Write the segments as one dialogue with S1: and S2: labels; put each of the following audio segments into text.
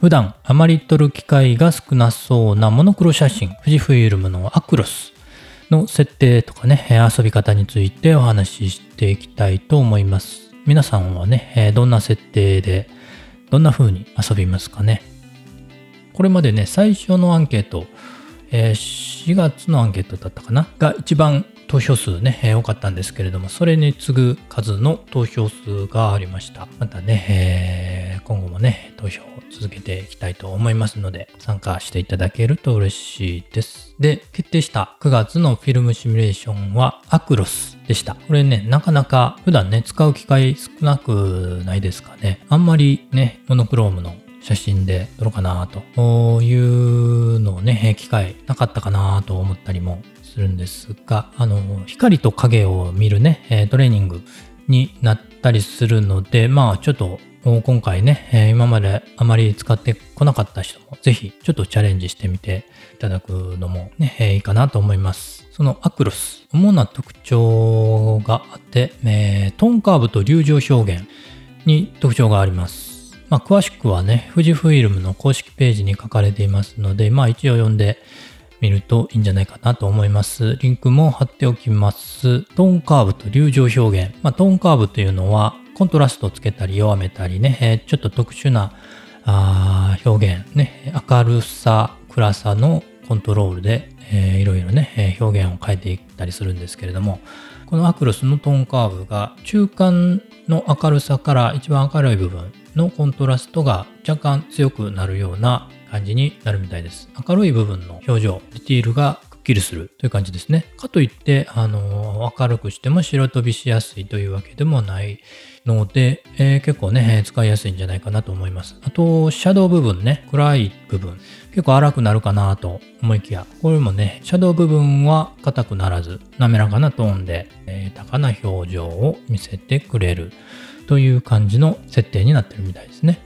S1: 普段あまり撮る機会が少なそうなモノクロ写真、富士フイルムのアクロスの設定とかね、遊び方についてお話ししていきたいと思います。皆さんはね、どんな設定で、どんな風に遊びますかね？これまでね、最初のアンケート、4月のアンケートだったかな？が一番投票数ね、多かったんですけれども、それに次ぐ数の投票数がありました。またね、えー、今後もね、投票を続けていきたいと思いますので、参加していただけると嬉しいです。で、決定した9月のフィルムシミュレーションはアクロスでした。これね、なかなか普段ね、使う機会少なくないですかね。あんまりね、モノクロームの写真で撮ろうかなというのをね、機会なかったかなと思ったりもするんですが、あの、光と影を見るね、トレーニングになったりするので、まあちょっと今回ね、今まであまり使ってこなかった人もぜひちょっとチャレンジしてみていただくのもね、いいかなと思います。そのアクロス、主な特徴があって、えトーンカーブと流状表現に特徴があります。まあ、詳しくはね、富士フイルムの公式ページに書かれていますので、まあ一応読んで見るといいんじゃないかなと思います。リンクも貼っておきます。トーンカーブと流状表現。まあ、トーンカーブというのは、コントラストをつけたり弱めたりね、え、ちょっと特殊なあ表現、ね、明るさ、暗さのコントロールで、えー、いろいろね、表現を変えていったりするんですけれども、このアクロスのトーンカーブが中間の明るさから一番明るい部分のコントラストが若干強くなるような感じになるみたいです。明るい部分の表情、ディティールがきりするという感じですね。かといって、あの、明るくしても白飛びしやすいというわけでもないので、えー、結構ね、使いやすいんじゃないかなと思います。あと、シャドウ部分ね、暗い部分、結構荒くなるかなと思いきや、これもね、シャドウ部分は硬くならず、滑らかなトーンで、えー、高な表情を見せてくれるという感じの設定になってるみたいですね。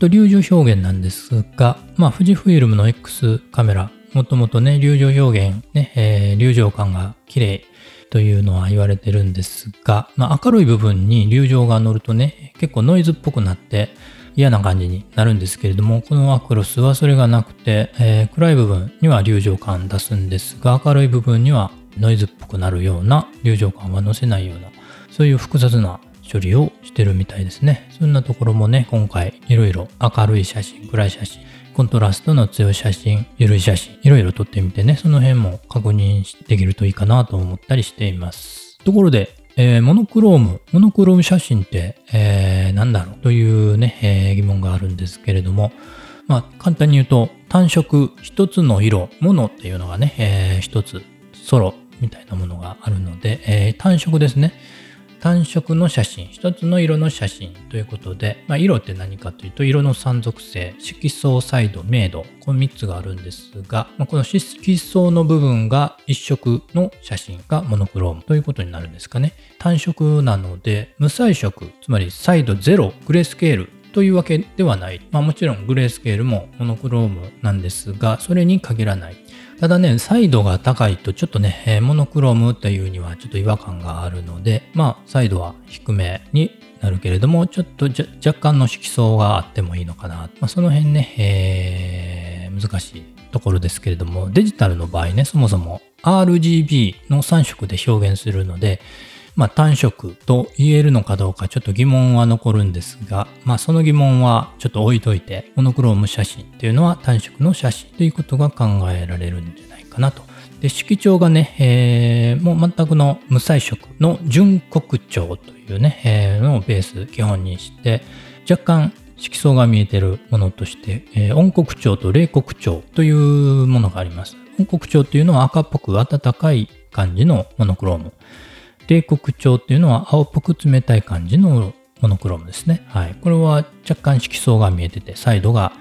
S1: と流状表現なんですが、まあ、富士フイルムの X カメラ、もともとね、流状表現、ね、えー、流状感が綺麗というのは言われてるんですが、まあ、明るい部分に流状が乗るとね、結構ノイズっぽくなって嫌な感じになるんですけれども、このアクロスはそれがなくて、えー、暗い部分には流状感出すんですが、明るい部分にはノイズっぽくなるような流状感は乗せないような、そういう複雑な処理をしてるみたいですね。そんなところもね、今回いろいろ明るい写真、暗い写真、コントラストの強い写真、緩い写真、いろいろ撮ってみてね、その辺も確認できるといいかなと思ったりしています。ところで、えー、モノクローム、モノクローム写真って、えー、何だろう？というね、えー、疑問があるんですけれども、まあ、簡単に言うと、単色、一つの色、ものっていうのがね、えー、一つ、ソロみたいなものがあるので、えー、単色ですね。単色の写真、一つの色の写真ということで、まあ、色って何かというと、色の三属性、色相、彩度、明度、この3つがあるんですが、まあ、この色相の部分が一色の写真がモノクロームということになるんですかね。単色なので、無彩色、つまり彩度0、グレースケールというわけではない。まあもちろんグレースケールもモノクロームなんですが、それに限らない。ただね、サイドが高いとちょっとね、モノクロームというにはちょっと違和感があるので、まあ、彩度は低めになるけれども、ちょっと若干の色相があってもいいのかな。まあ、その辺ね、えー、難しいところですけれども、デジタルの場合ね、そもそも RGB の3色で表現するので、まあ、単色と言えるのかどうかちょっと疑問は残るんですが、まあ、その疑問はちょっと置いといて、モノクローム写真っていうのは単色の写真ということが考えられるんじゃないかなと。で、色調がね、えー、もう全くの無彩色の純黒調というね、えー、のをベース基本にして、若干色相が見えてるものとして、えー、温黒調と冷黒調というものがあります。温黒調というのは赤っぽく暖かい感じのモノクローム。冷黒調っていうのは青っぽく冷たい感じのモノクロームですね。はい。これは若干色相が見えてて、サイドが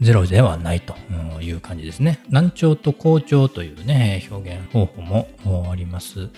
S1: ゼロではないという感じですね。難聴と好調というね、表現方法もあります。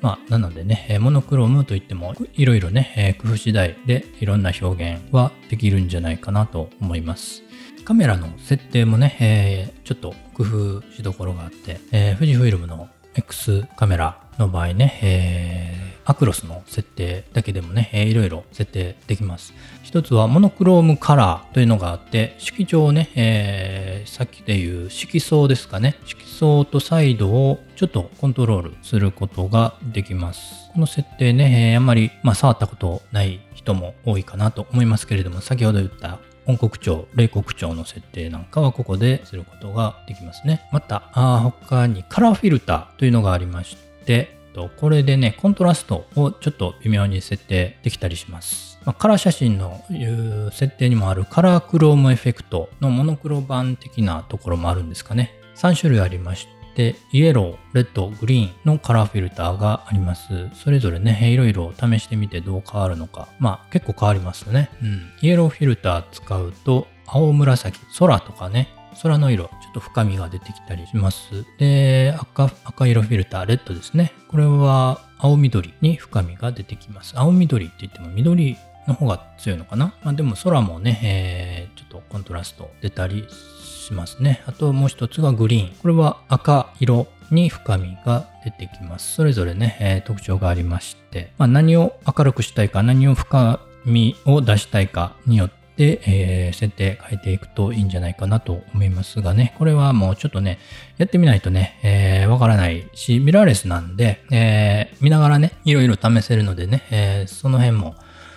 S1: まあ、なのでね、モノクロームといっても、いろいろね、工夫次第でいろんな表現はできるんじゃないかなと思います。カメラの設定もね、え、ちょっと工夫しどころがあって、え、富士フイルムの X カメラの場合ね、えアクロスの設定だけでもね、えー、いろいろ設定できます。一つはモノクロームカラーというのがあって、色調をね、えー、さっきで言う色相ですかね。色相とサイドをちょっとコントロールすることができます。この設定ね、えー、あんまり、まあ、触ったことない人も多いかなと思いますけれども、先ほど言った音国調、冷国調の設定なんかはここですることができますね。また、あ他にカラーフィルターというのがありまして、でこれでね、コントラストをちょっと微妙に設定できたりします。まあ、カラー写真のいう設定にもあるカラークロームエフェクトのモノクロ版的なところもあるんですかね。3種類ありまして、イエロー、レッド、グリーンのカラーフィルターがあります。それぞれね、いろいろ試してみてどう変わるのか。まあ結構変わりますよね。うん。イエローフィルター使うと、青紫、空とかね、空の色、ちょっと深みが出てきたりします。で、赤、赤色フィルター、レッドですね。これは青緑に深みが出てきます。青緑って言っても緑の方が強いのかな？まあでも空もね、えー、ちょっとコントラスト出たりしますね。あともう一つがグリーン。これは赤色に深みが出てきます。それぞれね、えー、特徴がありまして、まあ、何を明るくしたいか、何を深みを出したいかによって、えー、設定変えていくといいんじゃないかなと思いますがね、これはもうちょっとね、やってみないとね、えー、わからないし、ミラーレスなんで、えー、見ながらね、いろいろ試せるのでね、えー、その辺も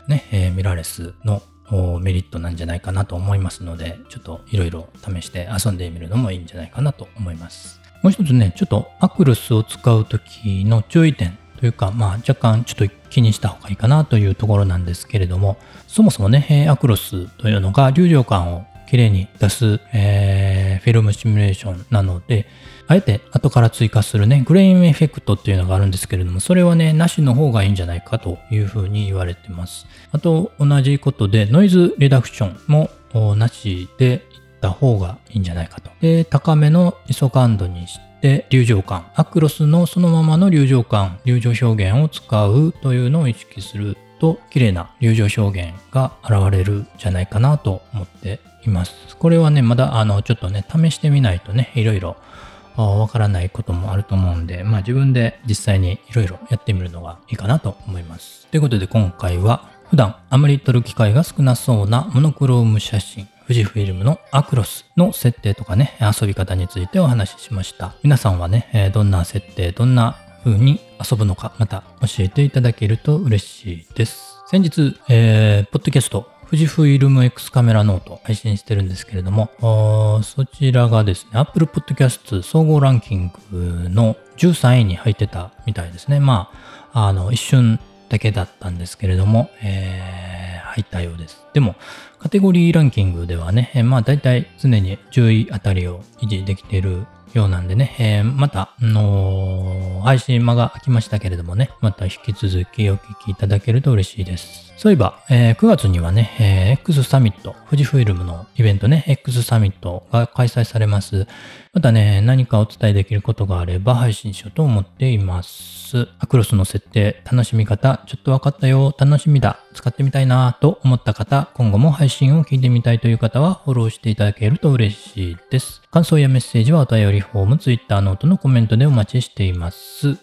S1: ね、えー、ミラーレスのメリットなんじゃないかなと思いますので、ちょっといろいろ試して遊んでみるのもいいんじゃないかなと思います。もう一つね、ちょっとアクロスを使うときの注意点というか、まあ若干ちょっと気にした方がいいかなというところなんですけれども、そもそもね、アクロスというのが流浄感をきれいに出す、えー、フィルムシミュレーションなので、あえて後から追加するね、グレインエフェクトっていうのがあるんですけれども、それはね、なしの方がいいんじゃないかというふうに言われてます。あと、同じことで、ノイズリダクションもなしでいった方がいいんじゃないかと。で、高めの ISO 感度にして、で流浄感、アクロスのそのままの流浄感、流浄表現を使うというのを意識すると、綺麗な流浄表現が現れるんじゃないかなと思っています。これはね、まだあの、ちょっとね、試してみないとね、いろいろわからないこともあると思うんで、まあ自分で実際にいろいろやってみるのがいいかなと思います。ということで今回は普段あまり撮る機会が少なそうなモノクローム写真、富士フィルムのアクロスの設定とかね、遊び方についてお話ししました。皆さんはね、どんな設定、どんな風に遊ぶのか、また教えていただけると嬉しいです。先日、えー、ポッドキャスト富士フイルム X カメラノート配信してるんですけれども、そちらがですね、Apple Podcast 総合ランキングの13位に入ってたみたいですね。まあ、あの、一瞬だけだったんですけれども、えー、入ったようです。でも、カテゴリーランキングではね、まあ大体常に10位あたりを維持できているようなんでね、えー、また、あのー、配信間が空きましたけれどもね、また引き続きお聞きいただけると嬉しいです。そういえば、えー、9月にはね、えー、X サミット、富士フイルムのイベントね、X サミットが開催されます。またね、何かお伝えできることがあれば配信しようと思っています。アクロスの設定、楽しみ方、ちょっと分かったよ、楽しみだ、使ってみたいなと思った方、今後も配信を聞いてみたいという方はフォローしていただけると嬉しいです。感想やメッセージはお便りフォーム、ツイッターノートのコメントでお待ちしています。